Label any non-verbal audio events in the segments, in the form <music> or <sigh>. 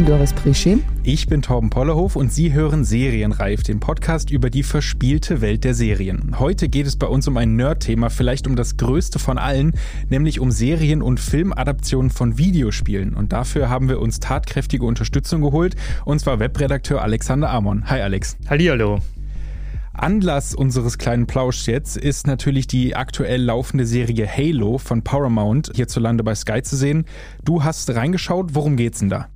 Bin Doris Prischi. Ich bin Torben Pollerhof und Sie hören Serienreif, den Podcast über die verspielte Welt der Serien. Heute geht es bei uns um ein Nerd-Thema, vielleicht um das größte von allen, nämlich um Serien- und Filmadaptionen von Videospielen. Und dafür haben wir uns tatkräftige Unterstützung geholt, und zwar Webredakteur Alexander Amon. Hi Alex. Hallihallo. Anlass unseres kleinen Plauschs jetzt ist natürlich die aktuell laufende Serie Halo von Paramount hierzulande bei Sky zu sehen. Du hast reingeschaut, worum geht's denn da?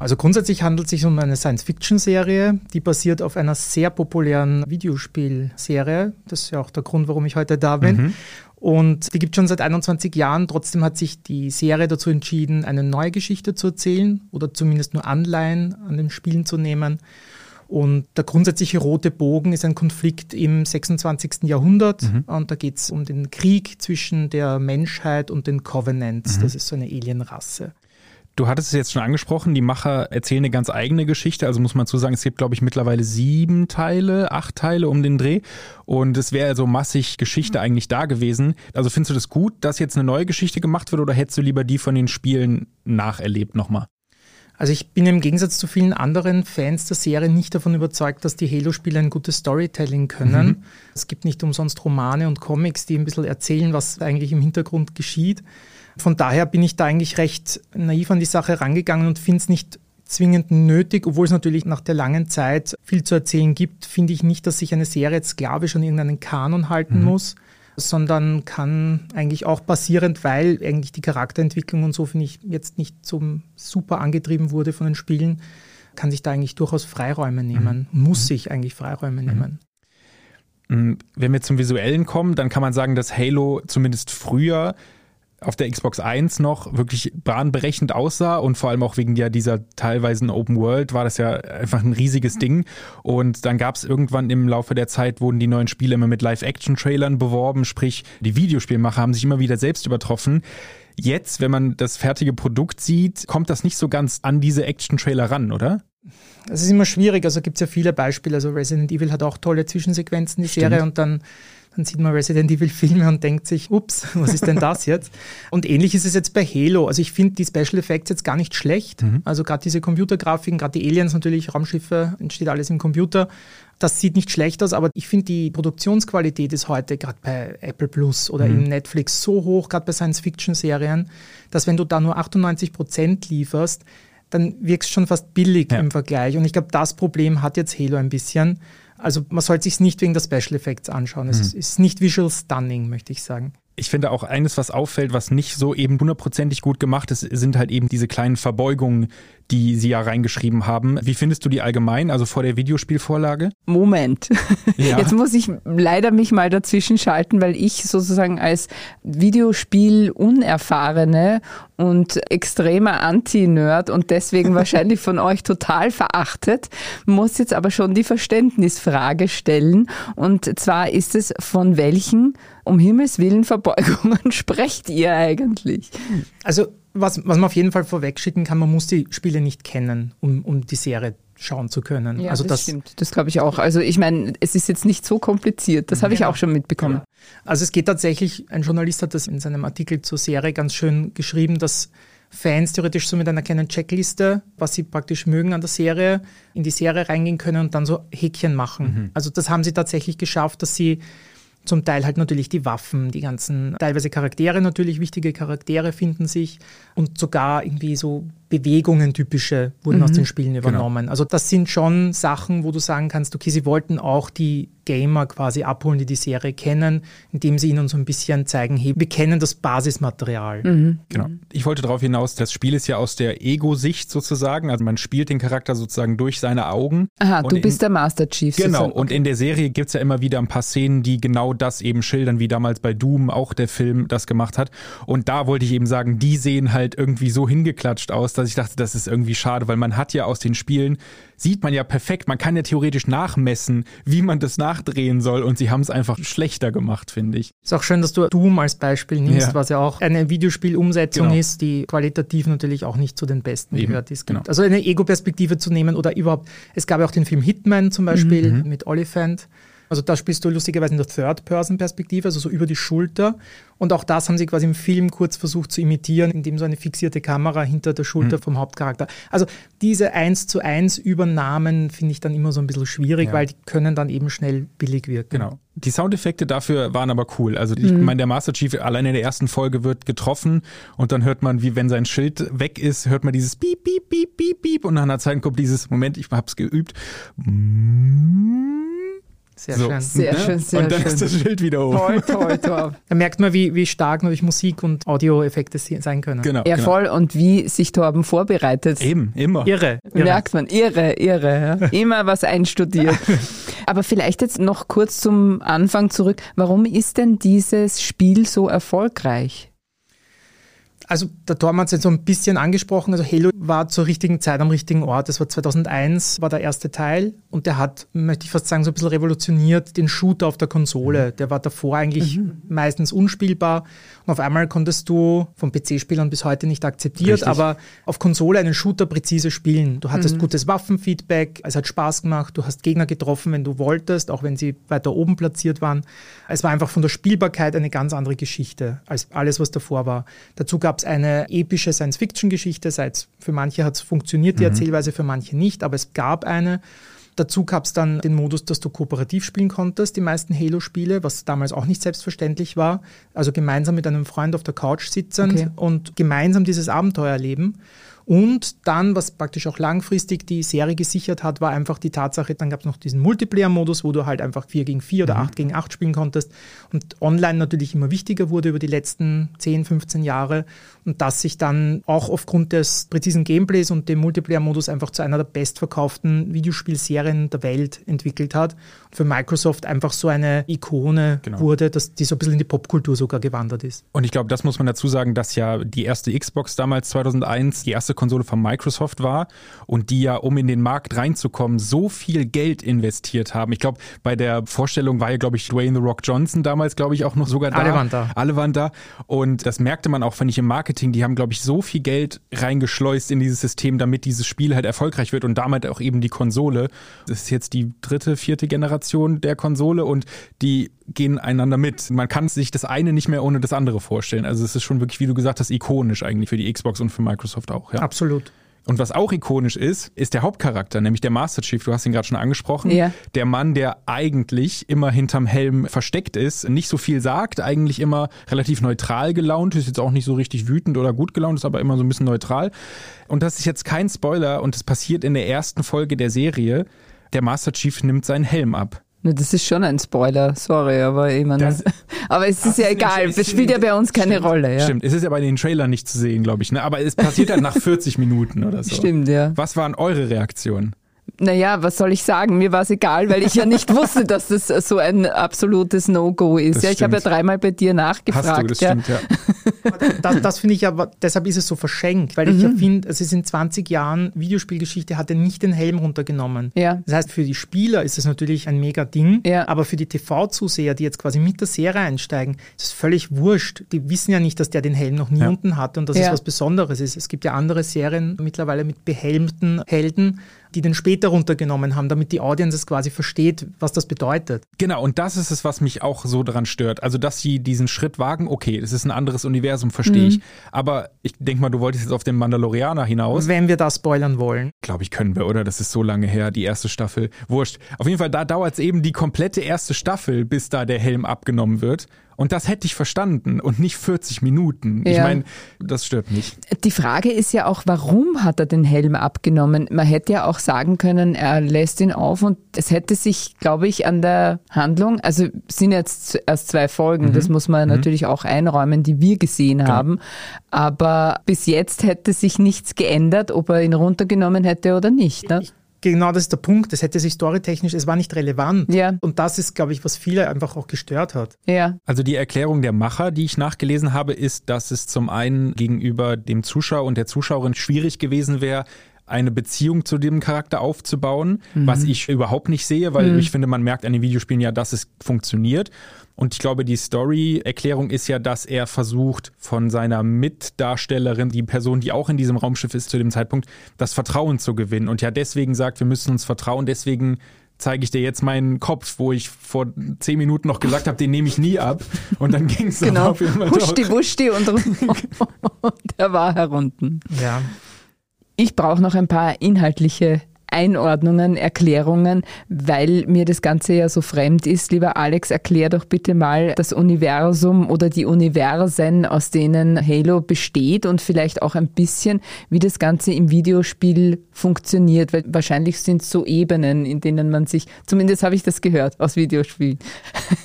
Also grundsätzlich handelt es sich um eine Science-Fiction-Serie, die basiert auf einer sehr populären Videospielserie. Das ist ja auch der Grund, warum ich heute da bin. Mhm. Und die gibt schon seit 21 Jahren. Trotzdem hat sich die Serie dazu entschieden, eine neue Geschichte zu erzählen oder zumindest nur Anleihen an den Spielen zu nehmen. Und der grundsätzliche rote Bogen ist ein Konflikt im 26. Jahrhundert. Mhm. Und da geht es um den Krieg zwischen der Menschheit und den Covenants. Mhm. Das ist so eine Alienrasse. Du hattest es jetzt schon angesprochen, die Macher erzählen eine ganz eigene Geschichte. Also muss man zu sagen, es gibt, glaube ich, mittlerweile sieben Teile, acht Teile um den Dreh. Und es wäre so massig Geschichte mhm. eigentlich da gewesen. Also findest du das gut, dass jetzt eine neue Geschichte gemacht wird oder hättest du lieber die von den Spielen nacherlebt nochmal? Also ich bin im Gegensatz zu vielen anderen Fans der Serie nicht davon überzeugt, dass die Halo-Spiele ein gutes Storytelling können. Mhm. Es gibt nicht umsonst Romane und Comics, die ein bisschen erzählen, was eigentlich im Hintergrund geschieht. Von daher bin ich da eigentlich recht naiv an die Sache rangegangen und finde es nicht zwingend nötig, obwohl es natürlich nach der langen Zeit viel zu erzählen gibt, finde ich nicht, dass sich eine Serie jetzt sklavisch an irgendeinen Kanon halten mhm. muss, sondern kann eigentlich auch basierend, weil eigentlich die Charakterentwicklung und so, finde ich, jetzt nicht so super angetrieben wurde von den Spielen, kann sich da eigentlich durchaus Freiräume nehmen, mhm. muss mhm. sich eigentlich Freiräume mhm. nehmen. Mm, wenn wir zum Visuellen kommen, dann kann man sagen, dass Halo zumindest früher auf der Xbox 1 noch wirklich bahnbrechend aussah und vor allem auch wegen ja dieser teilweise Open World war das ja einfach ein riesiges Ding. Und dann gab es irgendwann im Laufe der Zeit, wurden die neuen Spiele immer mit Live-Action-Trailern beworben, sprich die Videospielmacher haben sich immer wieder selbst übertroffen. Jetzt, wenn man das fertige Produkt sieht, kommt das nicht so ganz an diese Action-Trailer ran, oder? Das ist immer schwierig, also gibt es ja viele Beispiele. Also Resident Evil hat auch tolle Zwischensequenzen, die Stimmt. Serie, und dann dann sieht man Resident Evil Filme und denkt sich, ups, was ist denn das jetzt? <laughs> und ähnlich ist es jetzt bei Halo. Also ich finde die Special Effects jetzt gar nicht schlecht. Mhm. Also gerade diese Computergrafiken, gerade die Aliens natürlich, Raumschiffe, entsteht alles im Computer. Das sieht nicht schlecht aus, aber ich finde die Produktionsqualität ist heute gerade bei Apple Plus oder mhm. im Netflix so hoch, gerade bei Science-Fiction-Serien, dass wenn du da nur 98 Prozent lieferst, dann wirkst schon fast billig ja. im Vergleich. Und ich glaube, das Problem hat jetzt Halo ein bisschen. Also man sollte sich nicht wegen der Special Effects anschauen. Es mhm. ist nicht visual stunning, möchte ich sagen. Ich finde auch eines, was auffällt, was nicht so eben hundertprozentig gut gemacht ist, sind halt eben diese kleinen Verbeugungen, die sie ja reingeschrieben haben. Wie findest du die allgemein, also vor der Videospielvorlage? Moment. <laughs> Ja. Jetzt muss ich leider mich mal dazwischen schalten, weil ich sozusagen als Videospiel-Unerfahrene und extremer Anti-Nerd und deswegen wahrscheinlich von euch total verachtet, muss jetzt aber schon die Verständnisfrage stellen. Und zwar ist es, von welchen um Himmels Willen Verbeugungen <laughs> sprecht ihr eigentlich? Also was, was man auf jeden Fall vorweg schicken kann, man muss die Spiele nicht kennen, um, um die Serie schauen zu können. Ja, also das, das stimmt. Das glaube ich auch. Also ich meine, es ist jetzt nicht so kompliziert. Das habe ich genau. auch schon mitbekommen. Genau. Also es geht tatsächlich, ein Journalist hat das in seinem Artikel zur Serie ganz schön geschrieben, dass Fans theoretisch so mit einer kleinen Checkliste, was sie praktisch mögen an der Serie, in die Serie reingehen können und dann so Häkchen machen. Mhm. Also das haben sie tatsächlich geschafft, dass sie zum Teil halt natürlich die Waffen, die ganzen, teilweise Charaktere natürlich, wichtige Charaktere finden sich und sogar irgendwie so Bewegungen typische wurden mhm. aus den Spielen genau. übernommen. Genau. Also das sind schon Sachen, wo du sagen kannst, okay, sie wollten auch die Gamer quasi abholen, die die Serie kennen, indem sie ihnen so ein bisschen zeigen, hey, wir kennen das Basismaterial. Mhm. Genau. Ich wollte darauf hinaus, das Spiel ist ja aus der Ego-Sicht sozusagen, also man spielt den Charakter sozusagen durch seine Augen. Aha, du bist in, der Master Chief. Genau, okay. und in der Serie gibt es ja immer wieder ein paar Szenen, die genau das eben schildern, wie damals bei Doom auch der Film das gemacht hat. Und da wollte ich eben sagen, die sehen halt irgendwie so hingeklatscht aus, dass ich dachte, das ist irgendwie schade, weil man hat ja aus den Spielen, sieht man ja perfekt, man kann ja theoretisch nachmessen, wie man das nachdrehen soll und sie haben es einfach schlechter gemacht, finde ich. Ist auch schön, dass du Doom als Beispiel nimmst, ja. was ja auch eine Videospielumsetzung genau. ist, die qualitativ natürlich auch nicht zu den besten Eben. gehört. Es genau. Also eine Ego-Perspektive zu nehmen oder überhaupt, es gab ja auch den Film Hitman zum Beispiel mhm. mit Oliphant. Also da spielst du lustigerweise in der Third-Person-Perspektive, also so über die Schulter. Und auch das haben sie quasi im Film kurz versucht zu imitieren, indem so eine fixierte Kamera hinter der Schulter mhm. vom Hauptcharakter. Also diese eins zu eins Übernahmen finde ich dann immer so ein bisschen schwierig, ja. weil die können dann eben schnell billig wirken. Genau. Die Soundeffekte dafür waren aber cool. Also ich mhm. meine, der Master Chief allein in der ersten Folge wird getroffen und dann hört man, wie wenn sein Schild weg ist, hört man dieses Piep, Piep, Piep, Piep, Piep und nach einer Zeit kommt dieses Moment, ich hab's geübt. Sehr so. schön. Sehr ja? schön, sehr Und dann schön. ist das Schild wieder hoch. Toll, toll, toll. <laughs> Da merkt man, wie, wie stark natürlich Musik und Audioeffekte sein können. Genau. Ja, genau. voll. Und wie sich Torben vorbereitet. Eben, immer. Irre. irre. Merkt man, irre, irre. Ja. Immer was einstudiert. <laughs> Aber vielleicht jetzt noch kurz zum Anfang zurück. Warum ist denn dieses Spiel so erfolgreich? Also der Tormann hat es jetzt so ein bisschen angesprochen. Also Halo war zur richtigen Zeit am richtigen Ort. Das war 2001, war der erste Teil und der hat, möchte ich fast sagen, so ein bisschen revolutioniert den Shooter auf der Konsole. Der war davor eigentlich mhm. meistens unspielbar und auf einmal konntest du von PC-Spielern bis heute nicht akzeptiert, Richtig. aber auf Konsole einen Shooter präzise spielen. Du hattest mhm. gutes Waffenfeedback, es hat Spaß gemacht, du hast Gegner getroffen, wenn du wolltest, auch wenn sie weiter oben platziert waren. Es war einfach von der Spielbarkeit eine ganz andere Geschichte als alles, was davor war. Dazu gab es eine epische Science-Fiction-Geschichte. Für manche hat es funktioniert, die mhm. Erzählweise, für manche nicht, aber es gab eine. Dazu gab es dann den Modus, dass du kooperativ spielen konntest, die meisten Halo-Spiele, was damals auch nicht selbstverständlich war. Also gemeinsam mit einem Freund auf der Couch sitzend okay. und gemeinsam dieses Abenteuer erleben. Und dann, was praktisch auch langfristig die Serie gesichert hat, war einfach die Tatsache, dann gab es noch diesen Multiplayer-Modus, wo du halt einfach 4 gegen 4 oder mhm. 8 gegen 8 spielen konntest und online natürlich immer wichtiger wurde über die letzten 10, 15 Jahre und das sich dann auch aufgrund des präzisen Gameplays und dem Multiplayer-Modus einfach zu einer der bestverkauften Videospielserien der Welt entwickelt hat. Und für Microsoft einfach so eine Ikone genau. wurde, dass die so ein bisschen in die Popkultur sogar gewandert ist. Und ich glaube, das muss man dazu sagen, dass ja die erste Xbox damals 2001 die erste Konsole von Microsoft war und die ja, um in den Markt reinzukommen, so viel Geld investiert haben. Ich glaube, bei der Vorstellung war ja, glaube ich, Dwayne The Rock Johnson damals, glaube ich, auch noch sogar da. Alle waren da. Alle waren da. Und das merkte man auch, fand ich, im Marketing. Die haben, glaube ich, so viel Geld reingeschleust in dieses System, damit dieses Spiel halt erfolgreich wird und damit auch eben die Konsole. Das ist jetzt die dritte, vierte Generation der Konsole und die gehen einander mit. Man kann sich das eine nicht mehr ohne das andere vorstellen. Also es ist schon wirklich, wie du gesagt hast, ikonisch eigentlich für die Xbox und für Microsoft auch. Ja. Absolut. Und was auch ikonisch ist, ist der Hauptcharakter, nämlich der Master Chief. Du hast ihn gerade schon angesprochen. Ja. Der Mann, der eigentlich immer hinterm Helm versteckt ist, nicht so viel sagt, eigentlich immer relativ neutral gelaunt, ist jetzt auch nicht so richtig wütend oder gut gelaunt, ist aber immer so ein bisschen neutral. Und das ist jetzt kein Spoiler und es passiert in der ersten Folge der Serie. Der Master Chief nimmt seinen Helm ab. Das ist schon ein Spoiler, sorry, aber ich meine, das, aber es ist ja egal, es spielt ja bei uns keine stimmt, Rolle. Ja. Stimmt, es ist ja bei den Trailern nicht zu sehen, glaube ich, ne? aber es passiert dann nach <laughs> 40 Minuten oder so. Stimmt, ja. Was waren eure Reaktionen? Naja, was soll ich sagen? Mir war es egal, weil ich ja nicht <laughs> wusste, dass das so ein absolutes No-Go ist. Das ja, ich habe ja dreimal bei dir nachgefragt. Hast du, das ja. stimmt, ja. <laughs> Das, das finde ich aber, deshalb ist es so verschenkt, weil mhm. ich ja finde, es ist in 20 Jahren Videospielgeschichte hat er nicht den Helm runtergenommen. Ja. Das heißt, für die Spieler ist es natürlich ein mega Ding, ja. aber für die TV-Zuseher, die jetzt quasi mit der Serie einsteigen, ist es völlig wurscht. Die wissen ja nicht, dass der den Helm noch nie ja. unten hatte und dass ja. es was Besonderes ist. Es gibt ja andere Serien mittlerweile mit behelmten Helden, die den später runtergenommen haben, damit die Audience es quasi versteht, was das bedeutet. Genau, und das ist es, was mich auch so daran stört. Also, dass sie diesen Schritt wagen, okay, das ist ein anderes Universum, verstehe mhm. ich. Aber ich denke mal, du wolltest jetzt auf den Mandalorianer hinaus. Wenn wir das spoilern wollen. Glaube ich, können wir, oder? Das ist so lange her, die erste Staffel. Wurscht. Auf jeden Fall, da dauert es eben die komplette erste Staffel, bis da der Helm abgenommen wird. Und das hätte ich verstanden und nicht 40 Minuten. Ja. Ich meine, das stört mich. Die Frage ist ja auch, warum hat er den Helm abgenommen? Man hätte ja auch sagen können, er lässt ihn auf und es hätte sich, glaube ich, an der Handlung, also sind jetzt erst zwei Folgen, mhm. das muss man mhm. natürlich auch einräumen, die wir gesehen genau. haben. Aber bis jetzt hätte sich nichts geändert, ob er ihn runtergenommen hätte oder nicht. Ne? Ich genau das ist der Punkt. Das hätte sich storytechnisch, es war nicht relevant. Ja. Und das ist, glaube ich, was viele einfach auch gestört hat. Ja. Also die Erklärung der Macher, die ich nachgelesen habe, ist, dass es zum einen gegenüber dem Zuschauer und der Zuschauerin schwierig gewesen wäre, eine Beziehung zu dem Charakter aufzubauen, mhm. was ich überhaupt nicht sehe, weil mhm. ich finde, man merkt an den Videospielen ja, dass es funktioniert. Und ich glaube, die Story-Erklärung ist ja, dass er versucht, von seiner Mitdarstellerin, die Person, die auch in diesem Raumschiff ist zu dem Zeitpunkt, das Vertrauen zu gewinnen. Und ja deswegen sagt, wir müssen uns vertrauen, deswegen zeige ich dir jetzt meinen Kopf, wo ich vor zehn Minuten noch gesagt habe, den nehme ich nie ab. Und dann ging es <laughs> genau. <laughs> auf immer Huschti, wuschti und, <laughs> und er war herunten. Ja. Ich brauche noch ein paar inhaltliche Einordnungen, Erklärungen, weil mir das Ganze ja so fremd ist. Lieber Alex, erklär doch bitte mal das Universum oder die Universen, aus denen Halo besteht und vielleicht auch ein bisschen, wie das Ganze im Videospiel funktioniert, weil wahrscheinlich sind es so Ebenen, in denen man sich, zumindest habe ich das gehört aus Videospielen.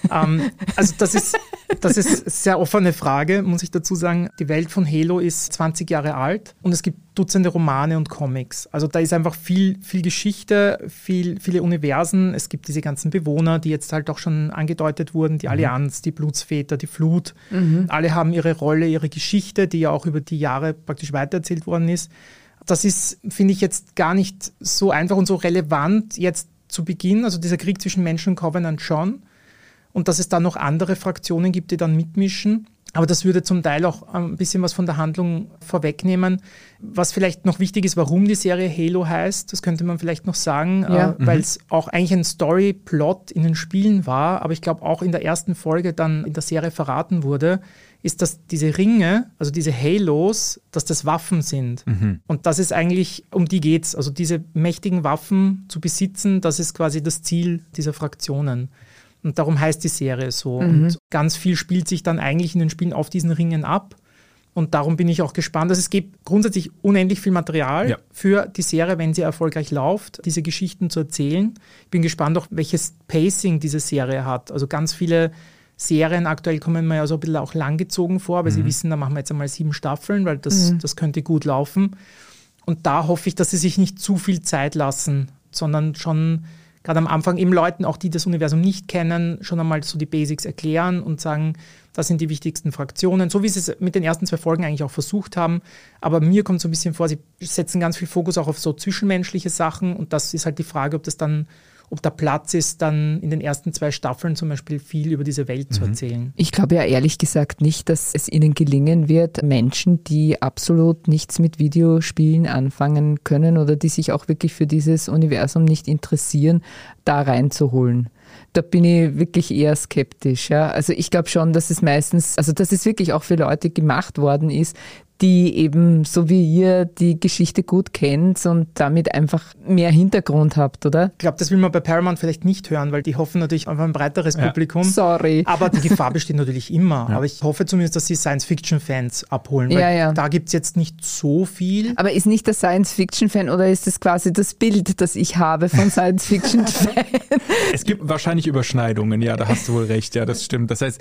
Um, <laughs> ähm, also das ist, das ist sehr offene Frage, muss ich dazu sagen. Die Welt von Halo ist 20 Jahre alt und es gibt Dutzende Romane und Comics. Also da ist einfach viel, viel Geschichte, viel, viele Universen. Es gibt diese ganzen Bewohner, die jetzt halt auch schon angedeutet wurden, die mhm. Allianz, die Blutsväter, die Flut. Mhm. Alle haben ihre Rolle, ihre Geschichte, die ja auch über die Jahre praktisch weitererzählt worden ist. Das ist, finde ich, jetzt gar nicht so einfach und so relevant jetzt zu Beginn. Also dieser Krieg zwischen Menschen und Covenant schon. Und dass es dann noch andere Fraktionen gibt, die dann mitmischen. Aber das würde zum Teil auch ein bisschen was von der Handlung vorwegnehmen. Was vielleicht noch wichtig ist, warum die Serie Halo heißt, das könnte man vielleicht noch sagen, ja. äh, weil es mhm. auch eigentlich ein Story-Plot in den Spielen war, aber ich glaube auch in der ersten Folge dann in der Serie verraten wurde, ist, dass diese Ringe, also diese Halos, dass das Waffen sind. Mhm. Und das ist eigentlich, um die geht's. Also diese mächtigen Waffen zu besitzen, das ist quasi das Ziel dieser Fraktionen. Und darum heißt die Serie so. Mhm. Und ganz viel spielt sich dann eigentlich in den Spielen auf diesen Ringen ab. Und darum bin ich auch gespannt. Also es gibt grundsätzlich unendlich viel Material ja. für die Serie, wenn sie erfolgreich läuft, diese Geschichten zu erzählen. Ich bin gespannt auch, welches Pacing diese Serie hat. Also ganz viele Serien aktuell kommen mir ja so ein bisschen auch langgezogen vor, aber mhm. sie wissen, da machen wir jetzt einmal sieben Staffeln, weil das, mhm. das könnte gut laufen. Und da hoffe ich, dass sie sich nicht zu viel Zeit lassen, sondern schon gerade am Anfang eben Leuten, auch die das Universum nicht kennen, schon einmal so die Basics erklären und sagen, das sind die wichtigsten Fraktionen, so wie sie es mit den ersten zwei Folgen eigentlich auch versucht haben. Aber mir kommt so ein bisschen vor, sie setzen ganz viel Fokus auch auf so zwischenmenschliche Sachen und das ist halt die Frage, ob das dann ob da Platz ist, dann in den ersten zwei Staffeln zum Beispiel viel über diese Welt mhm. zu erzählen. Ich glaube ja ehrlich gesagt nicht, dass es ihnen gelingen wird, Menschen, die absolut nichts mit Videospielen anfangen können oder die sich auch wirklich für dieses Universum nicht interessieren, da reinzuholen da bin ich wirklich eher skeptisch. Ja. Also ich glaube schon, dass es meistens, also dass es wirklich auch für Leute gemacht worden ist, die eben so wie ihr die Geschichte gut kennt und damit einfach mehr Hintergrund habt, oder? Ich glaube, das will man bei Paramount vielleicht nicht hören, weil die hoffen natürlich auf ein breiteres ja. Publikum. Sorry. Aber die Gefahr <laughs> besteht natürlich immer. Ja. Aber ich hoffe zumindest, dass sie Science-Fiction-Fans abholen, weil ja, ja. da gibt es jetzt nicht so viel. Aber ist nicht der Science-Fiction-Fan oder ist es quasi das Bild, das ich habe von Science-Fiction-Fan? <laughs> es gibt wahrscheinlich Überschneidungen, ja, da hast du wohl recht, ja, das stimmt. Das heißt,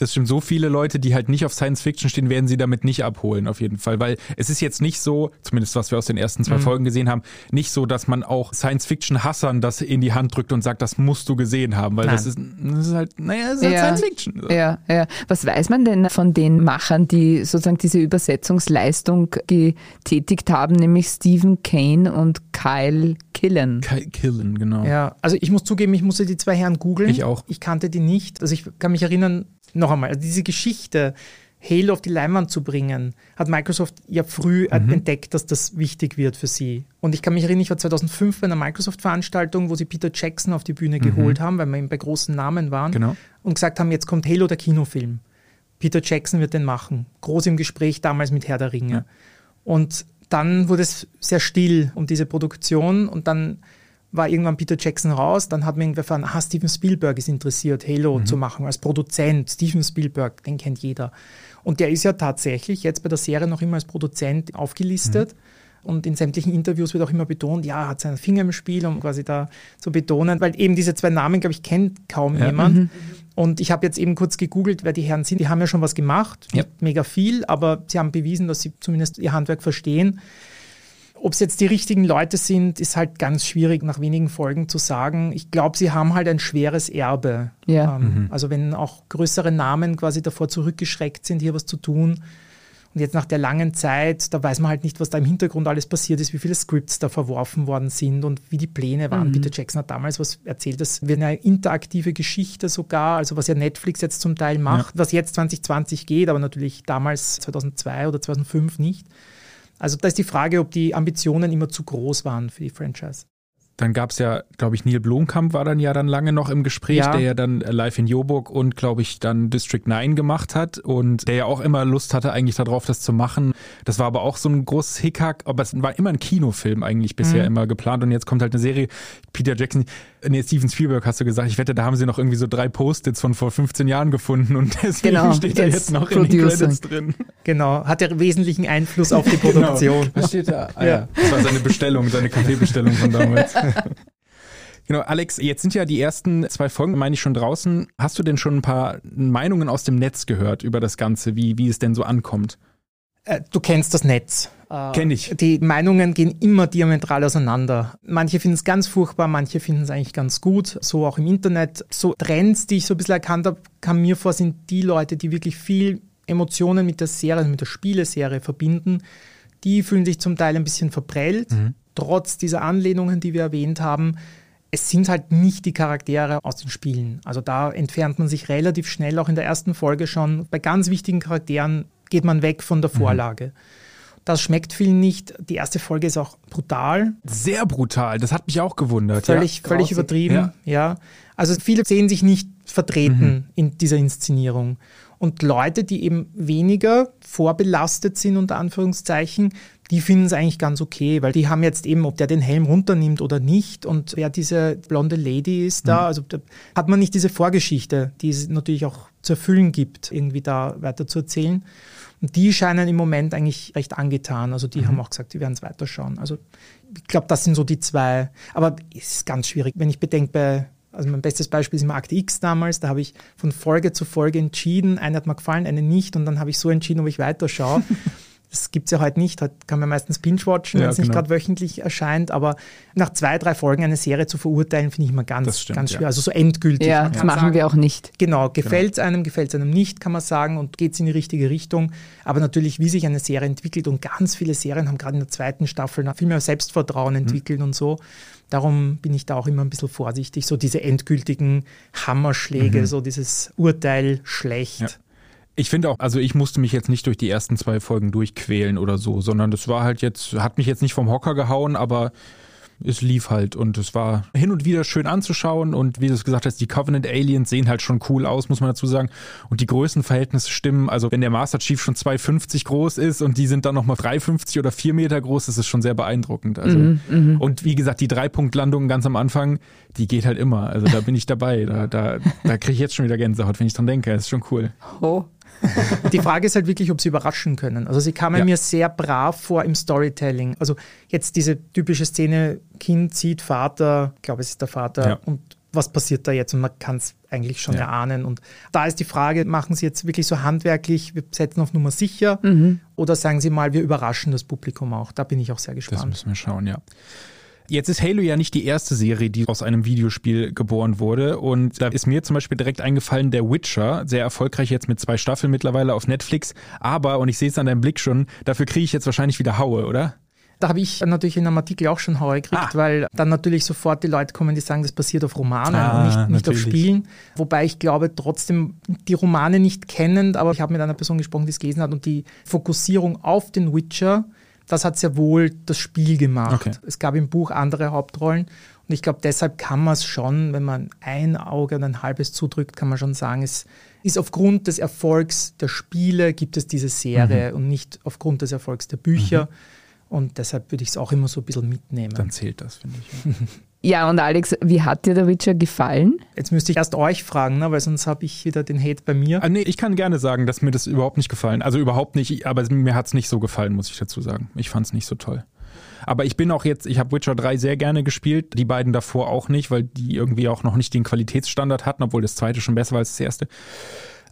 das stimmt, so viele Leute, die halt nicht auf Science Fiction stehen, werden sie damit nicht abholen, auf jeden Fall. Weil es ist jetzt nicht so, zumindest was wir aus den ersten zwei mhm. Folgen gesehen haben, nicht so, dass man auch Science Fiction-Hassern das in die Hand drückt und sagt, das musst du gesehen haben, weil das ist, das ist halt, naja, das ist halt ja. Science Fiction. Ja, ja. Was weiß man denn von den Machern, die sozusagen diese Übersetzungsleistung getätigt haben, nämlich Stephen Kane und Kyle Killen? Kyle Killen, genau. Ja, also ich muss zugeben, ich musste die zwei Herren googeln. Ich auch. Ich kannte die nicht. Also ich kann mich erinnern, noch einmal, also diese Geschichte, Halo auf die Leinwand zu bringen, hat Microsoft ja früh mhm. entdeckt, dass das wichtig wird für sie. Und ich kann mich erinnern, ich war 2005 bei einer Microsoft-Veranstaltung, wo sie Peter Jackson auf die Bühne mhm. geholt haben, weil wir eben bei großen Namen waren genau. und gesagt haben, jetzt kommt Halo, der Kinofilm. Peter Jackson wird den machen. Groß im Gespräch damals mit Herr der Ringe. Ja. Und dann wurde es sehr still um diese Produktion und dann war irgendwann Peter Jackson raus, dann hat man irgendwie erfahren, ah, Steven Spielberg ist interessiert, Halo mhm. zu machen als Produzent. Steven Spielberg, den kennt jeder. Und der ist ja tatsächlich jetzt bei der Serie noch immer als Produzent aufgelistet. Mhm. Und in sämtlichen Interviews wird auch immer betont, ja, er hat seinen Finger im Spiel, um quasi da zu betonen, weil eben diese zwei Namen, glaube ich, kennt kaum ja. jemand. Mhm. Und ich habe jetzt eben kurz gegoogelt, wer die Herren sind. Die haben ja schon was gemacht, ja. mega viel, aber sie haben bewiesen, dass sie zumindest ihr Handwerk verstehen. Ob es jetzt die richtigen Leute sind, ist halt ganz schwierig nach wenigen Folgen zu sagen. Ich glaube, sie haben halt ein schweres Erbe. Ja. Ähm, mhm. Also wenn auch größere Namen quasi davor zurückgeschreckt sind, hier was zu tun, und jetzt nach der langen Zeit, da weiß man halt nicht, was da im Hintergrund alles passiert ist, wie viele Scripts da verworfen worden sind und wie die Pläne waren. Mhm. Peter Jackson hat damals was erzählt, das wäre eine interaktive Geschichte sogar, also was ja Netflix jetzt zum Teil macht, ja. was jetzt 2020 geht, aber natürlich damals 2002 oder 2005 nicht. Also da ist die Frage, ob die Ambitionen immer zu groß waren für die Franchise. Dann gab es ja, glaube ich, Neil Blomkamp war dann ja dann lange noch im Gespräch, ja. der ja dann Live in Joburg und, glaube ich, dann District 9 gemacht hat und der ja auch immer Lust hatte eigentlich darauf, das zu machen. Das war aber auch so ein großes Hickhack, aber es war immer ein Kinofilm eigentlich bisher mhm. immer geplant und jetzt kommt halt eine Serie. Peter Jackson, nee, Steven Spielberg hast du gesagt, ich wette, da haben sie noch irgendwie so drei Post-its von vor 15 Jahren gefunden und <laughs> deswegen genau, steht da jetzt noch Producing. in den Credits drin. Genau, hat er wesentlichen Einfluss auf die <laughs> genau. Produktion. genau. Was steht da? Ah, ja. Das war seine Bestellung, seine Kaffeebestellung von damals. <laughs> <laughs> Genau, Alex, jetzt sind ja die ersten zwei Folgen, meine ich, schon draußen. Hast du denn schon ein paar Meinungen aus dem Netz gehört über das Ganze, wie, wie es denn so ankommt? Äh, du kennst das Netz. Äh, Kenn ich. Die Meinungen gehen immer diametral auseinander. Manche finden es ganz furchtbar, manche finden es eigentlich ganz gut. So auch im Internet. So Trends, die ich so ein bisschen erkannt habe, kam mir vor, sind die Leute, die wirklich viel Emotionen mit der Serie, mit der Spieleserie verbinden. Die fühlen sich zum Teil ein bisschen verprellt, mhm. Trotz dieser Anlehnungen, die wir erwähnt haben es sind halt nicht die Charaktere aus den Spielen. Also da entfernt man sich relativ schnell, auch in der ersten Folge schon. Bei ganz wichtigen Charakteren geht man weg von der mhm. Vorlage. Mhm. Das schmeckt vielen nicht. Die erste Folge ist auch brutal. Sehr brutal, das hat mich auch gewundert. Völlig, ja. völlig übertrieben, ja. ja. Also viele sehen sich nicht vertreten mhm. in dieser Inszenierung. Und Leute, die eben weniger vorbelastet sind, unter Anführungszeichen, die finden es eigentlich ganz okay, weil die haben jetzt eben, ob der den Helm runternimmt oder nicht und wer diese blonde Lady ist da, mhm. also da hat man nicht diese Vorgeschichte, die es natürlich auch zu erfüllen gibt, irgendwie da weiter zu erzählen. Und die scheinen im Moment eigentlich recht angetan. Also die mhm. haben auch gesagt, die werden es weiterschauen. Also ich glaube, das sind so die zwei. Aber es ist ganz schwierig, wenn ich bedenke, bei also mein bestes Beispiel ist im Akte X damals, da habe ich von Folge zu Folge entschieden, eine hat mir gefallen, eine nicht und dann habe ich so entschieden, ob ich weiterschaue. <laughs> Das gibt es ja heute nicht. Heute kann man meistens binge-watchen, ja, wenn es genau. nicht gerade wöchentlich erscheint. Aber nach zwei, drei Folgen eine Serie zu verurteilen, finde ich immer ganz, stimmt, ganz schwer. Ja. Also so endgültig. Ja, das machen sagen, wir auch nicht. Genau, gefällt es genau. einem, gefällt es einem nicht, kann man sagen, und geht es in die richtige Richtung. Aber natürlich, wie sich eine Serie entwickelt und ganz viele Serien haben gerade in der zweiten Staffel viel mehr Selbstvertrauen mhm. entwickelt mhm. und so. Darum bin ich da auch immer ein bisschen vorsichtig. So diese endgültigen Hammerschläge, mhm. so dieses Urteil schlecht. Ich finde auch, also ich musste mich jetzt nicht durch die ersten zwei Folgen durchquälen oder so, sondern das war halt jetzt, hat mich jetzt nicht vom Hocker gehauen, aber es lief halt und es war hin und wieder schön anzuschauen und wie du es gesagt hast, die Covenant Aliens sehen halt schon cool aus, muss man dazu sagen. Und die Größenverhältnisse stimmen. Also wenn der Master Chief schon 2,50 groß ist und die sind dann nochmal 3,50 oder 4 Meter groß, das ist schon sehr beeindruckend. Also, mm -hmm. Und wie gesagt, die Dreipunktlandung ganz am Anfang, die geht halt immer. Also da bin ich dabei. Da, da, da kriege ich jetzt schon wieder Gänsehaut, wenn ich dran denke. Das ist schon cool. Oh. Die Frage ist halt wirklich, ob sie überraschen können. Also sie kamen ja. mir sehr brav vor im Storytelling. Also jetzt diese typische Szene, Kind sieht Vater, ich glaube es ist der Vater ja. und was passiert da jetzt? Und man kann es eigentlich schon ja. erahnen. Und da ist die Frage, machen Sie jetzt wirklich so handwerklich, wir setzen auf Nummer sicher mhm. oder sagen Sie mal, wir überraschen das Publikum auch? Da bin ich auch sehr gespannt. Das müssen wir schauen, ja. Jetzt ist Halo ja nicht die erste Serie, die aus einem Videospiel geboren wurde. Und da ist mir zum Beispiel direkt eingefallen, der Witcher, sehr erfolgreich jetzt mit zwei Staffeln mittlerweile auf Netflix. Aber, und ich sehe es an deinem Blick schon, dafür kriege ich jetzt wahrscheinlich wieder Haue, oder? Da habe ich natürlich in einem Artikel auch schon Haue gekriegt, ah. weil dann natürlich sofort die Leute kommen, die sagen, das basiert auf Romanen ah, und nicht, nicht auf Spielen. Wobei ich glaube, trotzdem die Romane nicht kennend, aber ich habe mit einer Person gesprochen, die es gelesen hat und die Fokussierung auf den Witcher das hat sehr wohl das Spiel gemacht. Okay. Es gab im Buch andere Hauptrollen und ich glaube, deshalb kann man es schon, wenn man ein Auge und ein halbes zudrückt, kann man schon sagen, es ist aufgrund des Erfolgs der Spiele gibt es diese Serie mhm. und nicht aufgrund des Erfolgs der Bücher. Mhm. Und deshalb würde ich es auch immer so ein bisschen mitnehmen. Dann zählt das, finde ich. <laughs> Ja. Und Alex, wie hat dir der Witcher gefallen? Jetzt müsste ich erst euch fragen, ne? weil sonst habe ich wieder den Hate bei mir. Ah, nee, ich kann gerne sagen, dass mir das überhaupt nicht gefallen. Also überhaupt nicht, aber mir hat es nicht so gefallen, muss ich dazu sagen. Ich fand es nicht so toll. Aber ich bin auch jetzt, ich habe Witcher 3 sehr gerne gespielt, die beiden davor auch nicht, weil die irgendwie auch noch nicht den Qualitätsstandard hatten, obwohl das zweite schon besser war als das erste.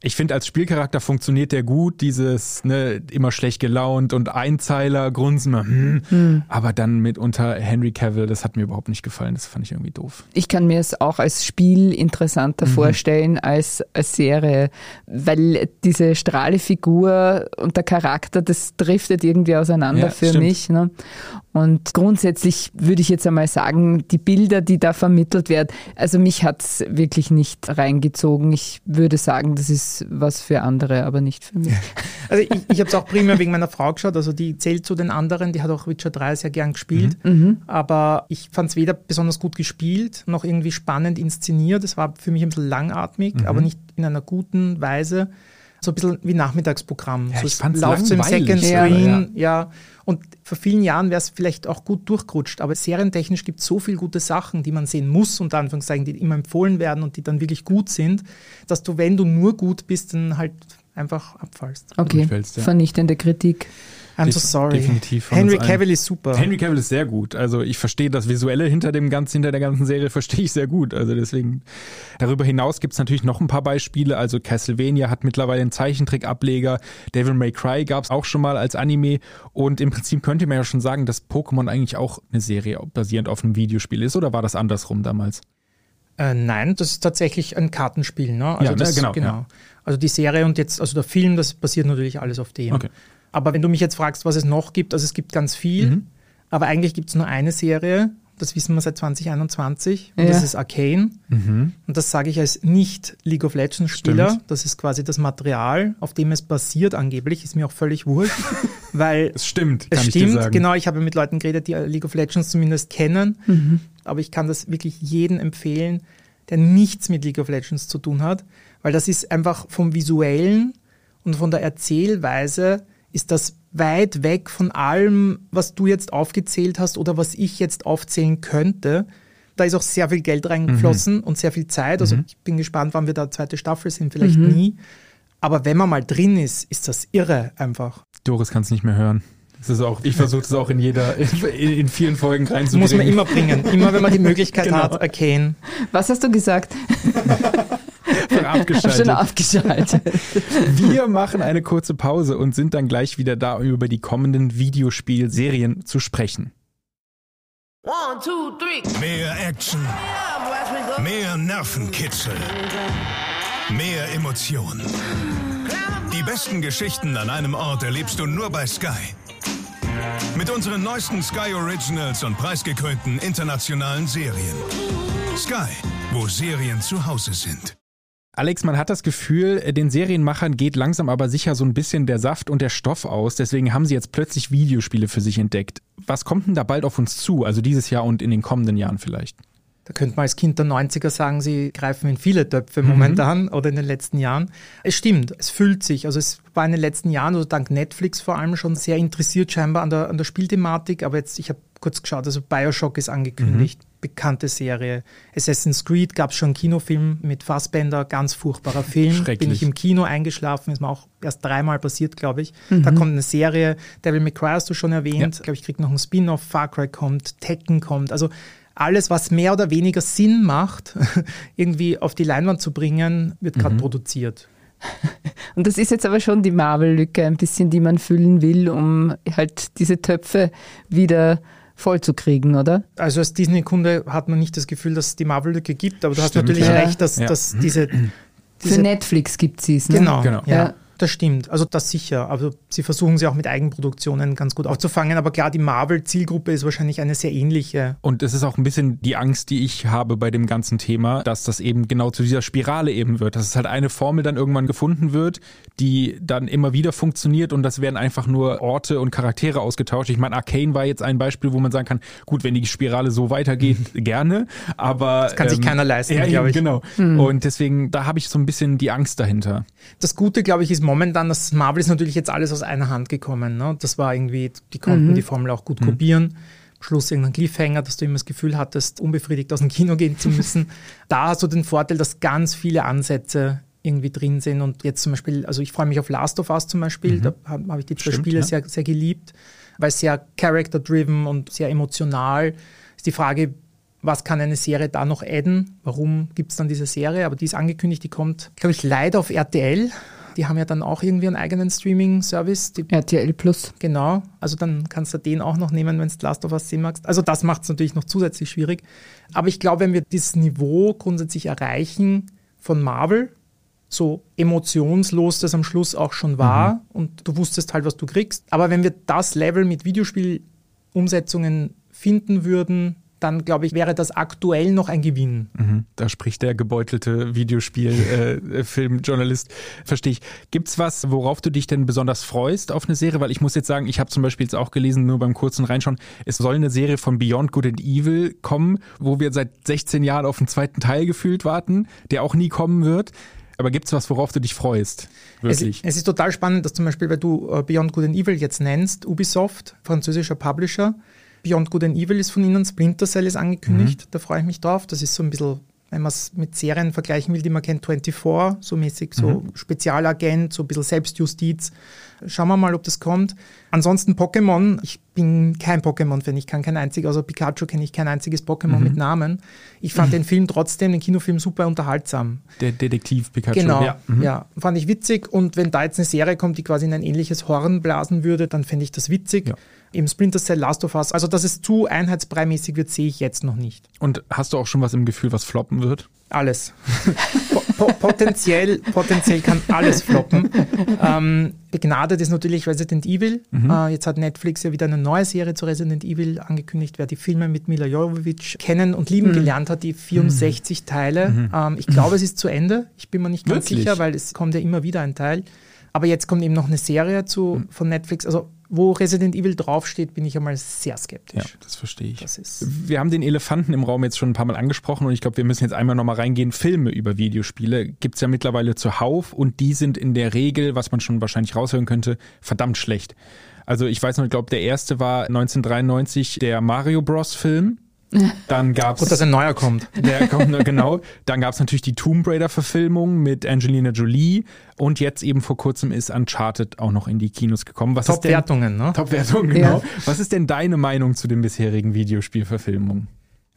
Ich finde, als Spielcharakter funktioniert der gut, dieses ne, immer schlecht gelaunt und Einzeiler, Grunzen, hm. Hm. aber dann mitunter Henry Cavill, das hat mir überhaupt nicht gefallen, das fand ich irgendwie doof. Ich kann mir es auch als Spiel interessanter mhm. vorstellen als als Serie, weil diese strahle Figur und der Charakter, das driftet irgendwie auseinander ja, für stimmt. mich. Ne? Und grundsätzlich würde ich jetzt einmal sagen, die Bilder, die da vermittelt werden, also mich hat es wirklich nicht reingezogen. Ich würde sagen, das ist was für andere, aber nicht für mich. <laughs> Also ich, ich habe es auch primär wegen meiner Frau geschaut, also die zählt zu den anderen, die hat auch Witcher 3 sehr gern gespielt, mhm. mhm. aber ich fand es weder besonders gut gespielt, noch irgendwie spannend inszeniert. Es war für mich ein bisschen langatmig, mhm. aber nicht in einer guten Weise so ein bisschen wie Nachmittagsprogramm. Ja, so ich fand's läuft so im Second Screen, ja. ja. Und vor vielen Jahren wäre es vielleicht auch gut durchgerutscht, aber serientechnisch gibt es so viele gute Sachen, die man sehen muss, unter Anführungszeichen, die immer empfohlen werden und die dann wirklich gut sind, dass du, wenn du nur gut bist, dann halt einfach abfallst. Okay, vernichtende Kritik. I'm so sorry. Definitiv. Henry Cavill ist super. Henry Cavill ist sehr gut. Also ich verstehe das Visuelle hinter dem ganzen, hinter der ganzen Serie verstehe ich sehr gut. Also deswegen. Darüber hinaus gibt es natürlich noch ein paar Beispiele. Also Castlevania hat mittlerweile einen Zeichentrick-Ableger. Devil May Cry gab es auch schon mal als Anime. Und im Prinzip könnte man ja schon sagen, dass Pokémon eigentlich auch eine Serie basierend auf einem Videospiel ist. Oder war das andersrum damals? Äh, nein, das ist tatsächlich ein Kartenspiel. Ne? Also ja, das, genau. genau. Ja. Also die Serie und jetzt, also der Film, das basiert natürlich alles auf dem. Okay. Aber wenn du mich jetzt fragst, was es noch gibt, also es gibt ganz viel, mhm. aber eigentlich gibt es nur eine Serie, das wissen wir seit 2021, und ja. das ist Arcane. Mhm. Und das sage ich als nicht League of Legends Spieler. Das ist quasi das Material, auf dem es basiert, angeblich, ist mir auch völlig wurscht. <laughs> weil es stimmt, es stimmt, genau. Ich habe mit Leuten geredet, die League of Legends zumindest kennen. Mhm. Aber ich kann das wirklich jedem empfehlen, der nichts mit League of Legends zu tun hat, weil das ist einfach vom Visuellen und von der Erzählweise ist das weit weg von allem, was du jetzt aufgezählt hast oder was ich jetzt aufzählen könnte. Da ist auch sehr viel Geld reingeflossen mhm. und sehr viel Zeit. Also mhm. ich bin gespannt, wann wir da zweite Staffel sind, vielleicht mhm. nie. Aber wenn man mal drin ist, ist das irre einfach. Doris kann es nicht mehr hören. Das ist auch, ich versuche es auch in jeder, in, in, vielen Folgen reinzubringen. Muss man immer bringen. Immer wenn man die Möglichkeit <laughs> genau. hat, erkennen. Was hast du gesagt? <laughs> <laughs> abgeschaltet. Schon <laughs> abgeschaltet. Wir machen eine kurze Pause und sind dann gleich wieder da, um über die kommenden Videospielserien zu sprechen. One, two, three. Mehr Action. Mehr Nervenkitzel. Mehr Emotionen. Die besten Geschichten an einem Ort erlebst du nur bei Sky. Mit unseren neuesten Sky Originals und preisgekrönten internationalen Serien. Sky, wo Serien zu Hause sind. Alex, man hat das Gefühl, den Serienmachern geht langsam aber sicher so ein bisschen der Saft und der Stoff aus. Deswegen haben sie jetzt plötzlich Videospiele für sich entdeckt. Was kommt denn da bald auf uns zu? Also dieses Jahr und in den kommenden Jahren vielleicht? Da könnte man als Kind der 90er sagen, sie greifen in viele Töpfe mhm. momentan mhm. oder in den letzten Jahren. Es stimmt, es füllt sich. Also es war in den letzten Jahren, also dank Netflix vor allem, schon sehr interessiert scheinbar an der, an der Spielthematik. Aber jetzt, ich habe kurz geschaut, also Bioshock ist angekündigt. Mhm bekannte Serie. Assassin's Creed gab es schon einen Kinofilm mit Fassbender, ganz furchtbarer Film. Bin ich im Kino eingeschlafen, ist mir auch erst dreimal passiert, glaube ich. Mhm. Da kommt eine Serie, Devil May Cry hast du schon erwähnt, ja. glaube ich, kriegt noch ein Spin-off, Far Cry kommt, Tekken kommt. Also alles, was mehr oder weniger Sinn macht, <laughs> irgendwie auf die Leinwand zu bringen, wird gerade mhm. produziert. <laughs> Und das ist jetzt aber schon die Marvel-Lücke, ein bisschen, die man füllen will, um halt diese Töpfe wieder voll zu kriegen, oder? Also als Disney-Kunde hat man nicht das Gefühl, dass es die Marvel-Lücke gibt, aber du Stimmt, hast natürlich ja. recht, dass, ja. dass diese, diese, Für Netflix gibt es es, ne? Genau, genau. Ja. Das stimmt, also das sicher. Also sie versuchen sie auch mit Eigenproduktionen ganz gut aufzufangen, aber klar, die Marvel-Zielgruppe ist wahrscheinlich eine sehr ähnliche. Und es ist auch ein bisschen die Angst, die ich habe bei dem ganzen Thema, dass das eben genau zu dieser Spirale eben wird, dass es halt eine Formel dann irgendwann gefunden wird, die dann immer wieder funktioniert und das werden einfach nur Orte und Charaktere ausgetauscht. Ich meine, Arcane war jetzt ein Beispiel, wo man sagen kann, gut, wenn die Spirale so weitergeht, <laughs> gerne, aber... Das kann ähm, sich keiner leisten, ja, glaube ich. Genau. Mhm. Und deswegen, da habe ich so ein bisschen die Angst dahinter. Das Gute, glaube ich, ist momentan, das Marvel ist natürlich jetzt alles aus einer Hand gekommen. Ne? Das war irgendwie, die konnten mhm. die Formel auch gut mhm. kopieren. Schluss irgendein Cliffhanger, dass du immer das Gefühl hattest, unbefriedigt aus dem Kino gehen zu müssen. <laughs> da hast du den Vorteil, dass ganz viele Ansätze irgendwie drin sind. Und jetzt zum Beispiel, also ich freue mich auf Last of Us zum Beispiel, mhm. da habe hab ich die zwei Stimmt, Spiele ja. sehr, sehr geliebt, weil sehr character-driven und sehr emotional. Ist die Frage, was kann eine Serie da noch adden? Warum gibt es dann diese Serie? Aber die ist angekündigt, die kommt, glaube ich, leider auf RTL. Die haben ja dann auch irgendwie einen eigenen Streaming-Service. RTL Plus. Genau. Also dann kannst du den auch noch nehmen, wenn du Last of Us sehen magst. Also das macht es natürlich noch zusätzlich schwierig. Aber ich glaube, wenn wir dieses Niveau grundsätzlich erreichen von Marvel, so emotionslos das am Schluss auch schon war mhm. und du wusstest halt, was du kriegst. Aber wenn wir das Level mit Videospielumsetzungen finden würden, dann glaube ich, wäre das aktuell noch ein Gewinn. Mhm, da spricht der gebeutelte Videospiel-Filmjournalist, äh, verstehe ich. Gibt es was, worauf du dich denn besonders freust auf eine Serie? Weil ich muss jetzt sagen, ich habe zum Beispiel jetzt auch gelesen, nur beim kurzen Reinschauen, es soll eine Serie von Beyond Good and Evil kommen, wo wir seit 16 Jahren auf den zweiten Teil gefühlt warten, der auch nie kommen wird. Aber gibt es was, worauf du dich freust? Wirklich? Es, es, ist total spannend, dass zum Beispiel, weil du äh, Beyond Good and Evil jetzt nennst, Ubisoft, französischer Publisher, Beyond Good and Evil ist von ihnen, Splinter Cell ist angekündigt, mhm. da freue ich mich drauf. Das ist so ein bisschen, wenn man es mit Serien vergleichen will, die man kennt, 24, so mäßig, so mhm. Spezialagent, so ein bisschen Selbstjustiz. Schauen wir mal, ob das kommt. Ansonsten Pokémon. Ich bin kein Pokémon-Fan. Ich kann kein einziges, also Pikachu kenne ich kein einziges Pokémon mhm. mit Namen. Ich fand <laughs> den Film trotzdem, den Kinofilm super unterhaltsam. Der Detektiv Pikachu. Genau, ja. Mhm. ja. Fand ich witzig. Und wenn da jetzt eine Serie kommt, die quasi in ein ähnliches Horn blasen würde, dann fände ich das witzig. Ja. Im Splinter Cell Last of Us. Also, dass es zu einheitsbreimäßig wird, sehe ich jetzt noch nicht. Und hast du auch schon was im Gefühl, was floppen wird? Alles. <laughs> po potenziell, potenziell kann alles floppen. Ähm, begnadet ist natürlich Resident Evil. Mhm. Äh, jetzt hat Netflix ja wieder eine neue Serie zu Resident Evil angekündigt. Wer die Filme mit Mila Jovovich kennen und lieben mhm. gelernt hat, die 64 mhm. Teile. Mhm. Ähm, ich glaube, es ist zu Ende. Ich bin mir nicht ganz Wirklich? sicher, weil es kommt ja immer wieder ein Teil. Aber jetzt kommt eben noch eine Serie zu, mhm. von Netflix. Also wo Resident Evil draufsteht, bin ich einmal sehr skeptisch. Ja, das verstehe ich. Das wir haben den Elefanten im Raum jetzt schon ein paar Mal angesprochen und ich glaube, wir müssen jetzt einmal nochmal reingehen. Filme über Videospiele gibt es ja mittlerweile zuhauf und die sind in der Regel, was man schon wahrscheinlich raushören könnte, verdammt schlecht. Also ich weiß noch, ich glaube, der erste war 1993 der Mario Bros. Film <laughs> dann gab's Gut, dass ein neuer kommt. <laughs> Der kommt, genau. Dann gab es natürlich die Tomb Raider-Verfilmung mit Angelina Jolie und jetzt eben vor kurzem ist Uncharted auch noch in die Kinos gekommen. Top-Wertungen, ne? Top-Wertungen, genau. Ja. Was ist denn deine Meinung zu den bisherigen Videospielverfilmungen?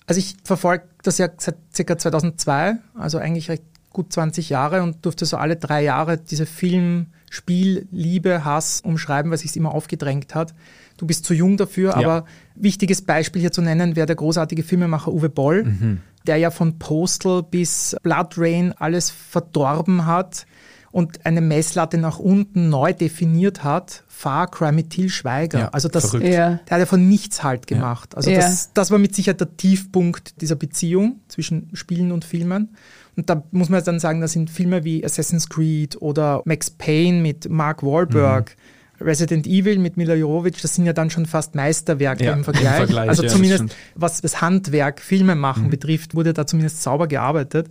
Also ich verfolge das ja seit ca. 2002, also eigentlich recht gut 20 Jahre und durfte so alle drei Jahre diese Film, Spiel, Liebe, Hass umschreiben, weil sich immer aufgedrängt hat. Du bist zu jung dafür, ja. aber wichtiges Beispiel hier zu nennen wäre der großartige Filmemacher Uwe Boll, mhm. der ja von Postal bis Blood Rain alles verdorben hat und eine Messlatte nach unten neu definiert hat. Far Cry mit Til Schweiger. Ja, also das, ja. der hat ja von nichts halt gemacht. Also das, das war mit Sicherheit der Tiefpunkt dieser Beziehung zwischen Spielen und Filmen. Und da muss man dann sagen, da sind Filme wie Assassin's Creed oder Max Payne mit Mark Wahlberg. Mhm Resident Evil mit Mila Jovovich, das sind ja dann schon fast Meisterwerke ja, im, Vergleich. im, Vergleich. Also ja, zumindest was das Handwerk, Filme machen mhm. betrifft, wurde da zumindest sauber gearbeitet.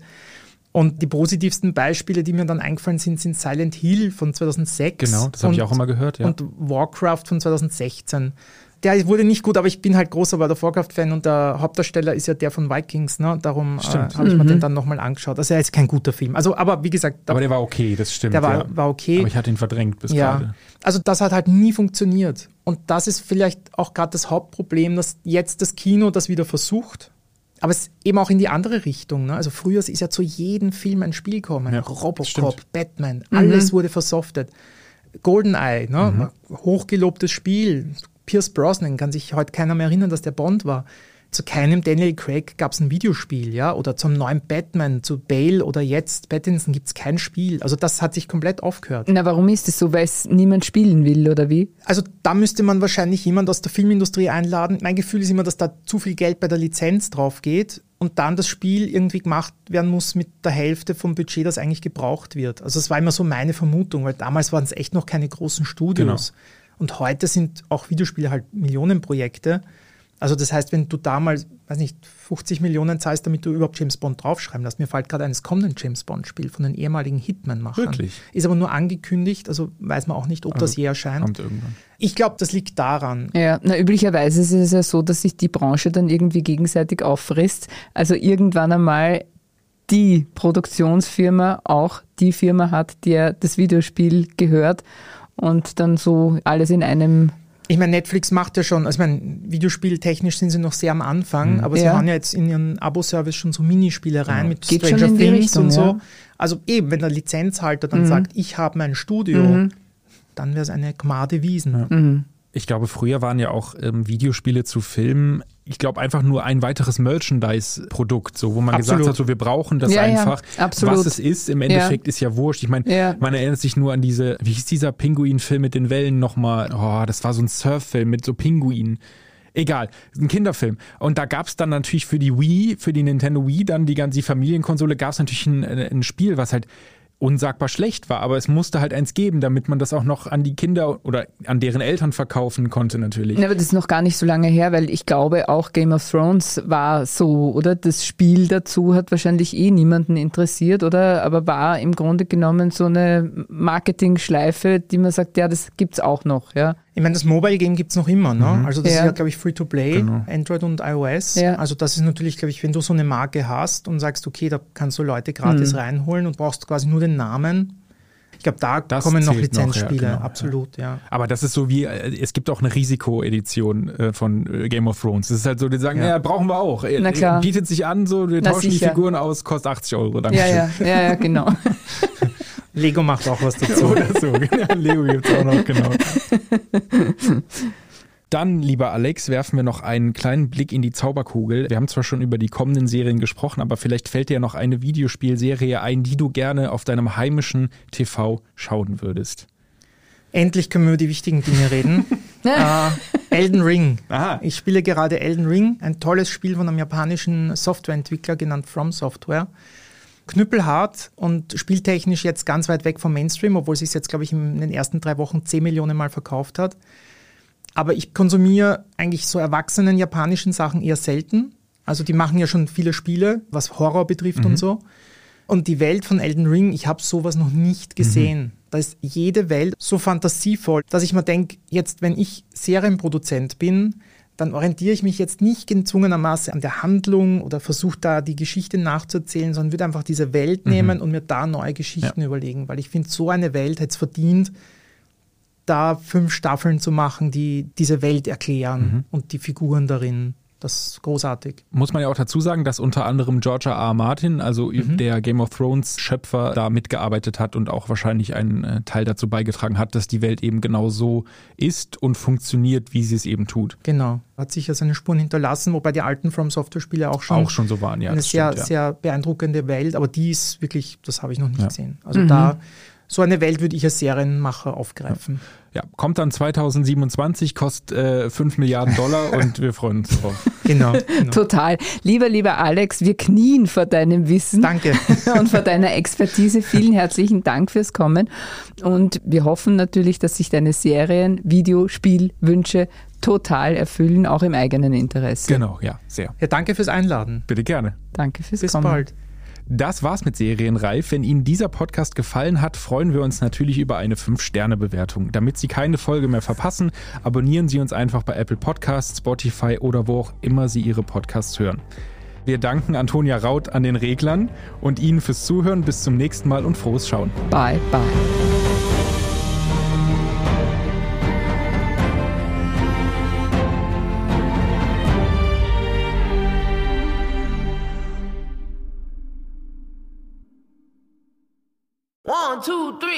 Und die positivsten Beispiele, die mir dann eingefallen sind, sind Silent Hill von 2006. Genau, das habe ich auch immer gehört. Ja. Und Warcraft von 2016 der wurde nicht gut, aber ich bin halt großer World of Warcraft-Fan und der Hauptdarsteller ist ja der von Vikings, ne? Darum äh, habe ich mhm. mir den dann nochmal angeschaut. Also er ist kein guter Film. Also, aber wie gesagt. Aber der war okay, das stimmt. Der war, ja. war okay. Aber ich hatte ihn verdrängt bis ja. gerade. Also das hat halt nie funktioniert. Und das ist vielleicht auch gerade das Hauptproblem, dass jetzt das Kino das wieder versucht. Aber es eben auch in die andere Richtung. Ne? Also früher ist ja zu jedem Film ein Spiel gekommen. Ja, Robocop, Batman, alles mhm. wurde versoftet. GoldenEye, ne? Mhm. hochgelobtes Spiel, Pierce Brosnan kann sich heute keiner mehr erinnern, dass der Bond war. Zu keinem Daniel Craig gab es ein Videospiel, ja, oder zum neuen Batman, zu Bale oder jetzt Pattinson gibt es kein Spiel. Also das hat sich komplett aufgehört. Na, warum ist es so? Weil es niemand spielen will, oder wie? Also da müsste man wahrscheinlich jemand aus der Filmindustrie einladen. Mein Gefühl ist immer, dass da zu viel Geld bei der Lizenz drauf geht und dann das Spiel irgendwie gemacht werden muss mit der Hälfte vom Budget, das eigentlich gebraucht wird. Also das war immer so meine Vermutung, weil damals waren es echt noch keine großen Studios. Genau. Und heute sind auch Videospiele halt Millionenprojekte. Also das heißt, wenn du damals, weiß nicht, 50 Millionen zahlst, damit du überhaupt James Bond draufschreiben lässt. Mir fällt gerade ein, es kommt ein James Bond-Spiel von den ehemaligen Hitman-Machern. Wirklich? Ist aber nur angekündigt, also weiß man auch nicht, ob also das je erscheint. Kommt irgendwann. Ich glaube, das liegt daran. Ja, na, üblicherweise ist es ja so, dass sich die Branche dann irgendwie gegenseitig auffrisst. Also irgendwann einmal die Produktionsfirma auch die Firma hat, der das Videospiel gehört und dann so alles in einem Ich meine, Netflix macht ja schon, also ich meine, Videospieltechnisch sind sie noch sehr am Anfang, mhm. aber sie ja. haben ja jetzt in ihren Abo-Service schon so Minispiele rein ja. mit Geht Stranger Things Richtung, und so. Ja. Also eben, wenn der Lizenzhalter dann mhm. sagt, ich habe mein Studio, mhm. dann wäre es eine Gmade Wiesen. Ich glaube, früher waren ja auch ähm, Videospiele zu Filmen, ich glaube, einfach nur ein weiteres Merchandise-Produkt, so, wo man absolut. gesagt hat, so, wir brauchen das ja, einfach. Ja. Was es ist, im Endeffekt ja. ist ja wurscht. Ich meine, man erinnert sich nur an diese, wie hieß dieser Pinguin-Film mit den Wellen nochmal? Oh, das war so ein Surf-Film mit so Pinguinen. Egal, ein Kinderfilm. Und da gab es dann natürlich für die Wii, für die Nintendo Wii, dann die ganze Familienkonsole, gab es natürlich ein, ein Spiel, was halt unsagbar schlecht war, aber es musste halt eins geben, damit man das auch noch an die Kinder oder an deren Eltern verkaufen konnte natürlich. Ja, aber das ist noch gar nicht so lange her, weil ich glaube auch Game of Thrones war so, oder? Das Spiel dazu hat wahrscheinlich eh niemanden interessiert, oder? Aber war im Grunde genommen so eine Marketing-Schleife, die man sagt, ja, das gibt's auch noch, ja. Ich meine, das Mobile Game gibt es noch immer. Ne? Mhm. Also das ja. ist ja, glaube ich, Free-to-Play, genau. Android und iOS. Ja. Also das ist natürlich, glaube ich, wenn du so eine Marke hast und sagst, okay, da kannst du Leute gratis mhm. reinholen und brauchst quasi nur den Namen. Ich glaube, da das kommen noch Lizenzspiele, noch, ja, genau, absolut, ja. Aber das ist so wie, äh, es gibt auch eine Risikoedition äh, von äh, Game of Thrones. Das ist halt so, die sagen, ja, brauchen wir auch. Na klar. Bietet sich an, so, wir tauschen die Figuren aus, kostet 80 Euro. Ja, ja, ja, ja, genau. <laughs> Lego macht auch was dazu. <laughs> Oder so, genau. Lego gibt es auch noch, genau. Dann, lieber Alex, werfen wir noch einen kleinen Blick in die Zauberkugel. Wir haben zwar schon über die kommenden Serien gesprochen, aber vielleicht fällt dir noch eine Videospielserie ein, die du gerne auf deinem heimischen TV schauen würdest. Endlich können wir über die wichtigen Dinge reden. uh, <laughs> Elden Ring. Aha. Ich spiele gerade Elden Ring, ein tolles Spiel von einem japanischen Softwareentwickler genannt From Software knüppelhart und spieltechnisch jetzt ganz weit weg vom Mainstream, obwohl es sich jetzt, glaube ich, in den ersten drei Wochen 10 Millionen Mal verkauft hat. Aber ich konsumiere eigentlich so erwachsenen japanischen Sachen eher selten. Also die machen ja schon viele Spiele, was Horror betrifft mhm. und so. Und die Welt von Elden Ring, ich habe sowas noch nicht gesehen. Mhm. Da ist jede Welt so fantasievoll, dass ich mir denke, jetzt, wenn ich Serienproduzent bin, dann orientiere ich mich jetzt nicht gezwungenermaßen an der Handlung oder versuche da die Geschichte nachzuerzählen, sondern würde einfach diese Welt mhm. nehmen und mir da neue Geschichten ja. überlegen, weil ich finde, so eine Welt hätte es verdient, da fünf Staffeln zu machen, die diese Welt erklären mhm. und die Figuren darin das ist großartig. Muss man ja auch dazu sagen, dass unter anderem Georgia R. Martin, also mhm. der Game of Thrones Schöpfer, da mitgearbeitet hat und auch wahrscheinlich einen äh, Teil dazu beigetragen hat, dass die Welt eben genau so ist und funktioniert, wie sie es eben tut. Genau. Hat sicher seine Spuren hinterlassen, wobei die alten From Software Spiele auch schon, auch schon so waren. Ja, eine sehr, stimmt, ja. sehr beeindruckende Welt, aber die ist wirklich, das habe ich noch nicht ja. gesehen. Also mhm. da so eine Welt würde ich als Serienmacher aufgreifen. Ja, kommt dann 2027, kostet äh, 5 Milliarden Dollar <laughs> und wir freuen uns drauf. Genau, genau. Total. Lieber, lieber Alex, wir knien vor deinem Wissen. Danke. <laughs> und vor deiner Expertise. Vielen herzlichen Dank fürs Kommen. Und wir hoffen natürlich, dass sich deine Serien, Videospielwünsche total erfüllen, auch im eigenen Interesse. Genau, ja, sehr. Ja, danke fürs Einladen. Bitte gerne. Danke fürs Bis Kommen. Bis bald. Das war's mit Serienreif. Wenn Ihnen dieser Podcast gefallen hat, freuen wir uns natürlich über eine 5-Sterne-Bewertung. Damit Sie keine Folge mehr verpassen, abonnieren Sie uns einfach bei Apple Podcasts, Spotify oder wo auch immer Sie Ihre Podcasts hören. Wir danken Antonia Raut an den Reglern und Ihnen fürs Zuhören. Bis zum nächsten Mal und frohes Schauen. Bye, bye.